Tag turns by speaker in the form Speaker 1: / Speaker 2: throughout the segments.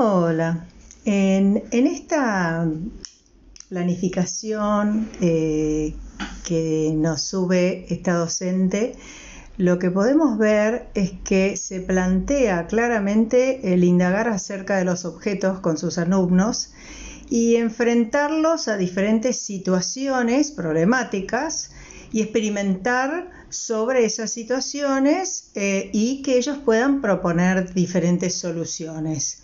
Speaker 1: Hola, en, esta planificación eh, que nos sube esta docente, lo que podemos ver es que se plantea claramente el indagar acerca de los objetos con sus alumnos y enfrentarlos a diferentes situaciones problemáticas y experimentar sobre esas situaciones eh, y que ellos puedan proponer diferentes soluciones.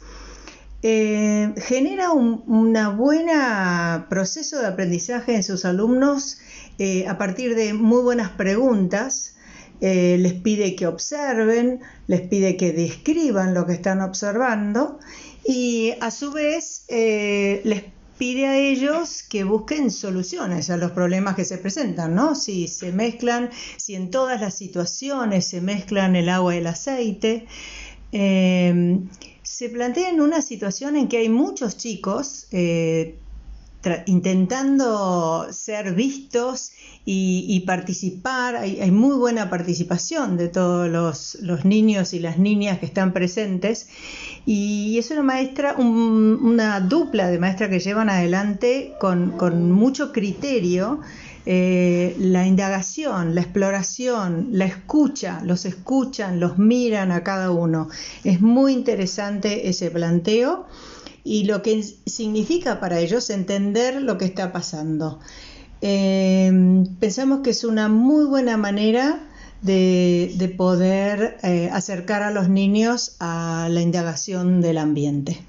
Speaker 1: Eh, genera un una buena proceso de aprendizaje en sus alumnos eh, a partir de muy buenas preguntas. Eh, les pide que observen, les pide que describan lo que están observando y a su vez les pide a ellos que busquen soluciones a los problemas que se presentan, ¿no? Si se mezclan, si en todas las situaciones se mezclan el agua y el aceite se plantea en una situación en que hay muchos chicos eh, intentando ser vistos y, participar, hay, muy buena participación de todos los, niños y las niñas que están presentes. Y es una maestra, una dupla de maestras que llevan adelante con, con mucho criterio eh, la indagación, la exploración, la escucha, los escuchan, los miran a cada uno. Es muy interesante ese planteo y lo que significa para ellos entender lo que está pasando. Eh, pensamos que es una muy buena manera de, poder eh, acercar a los niños a la indagación del ambiente.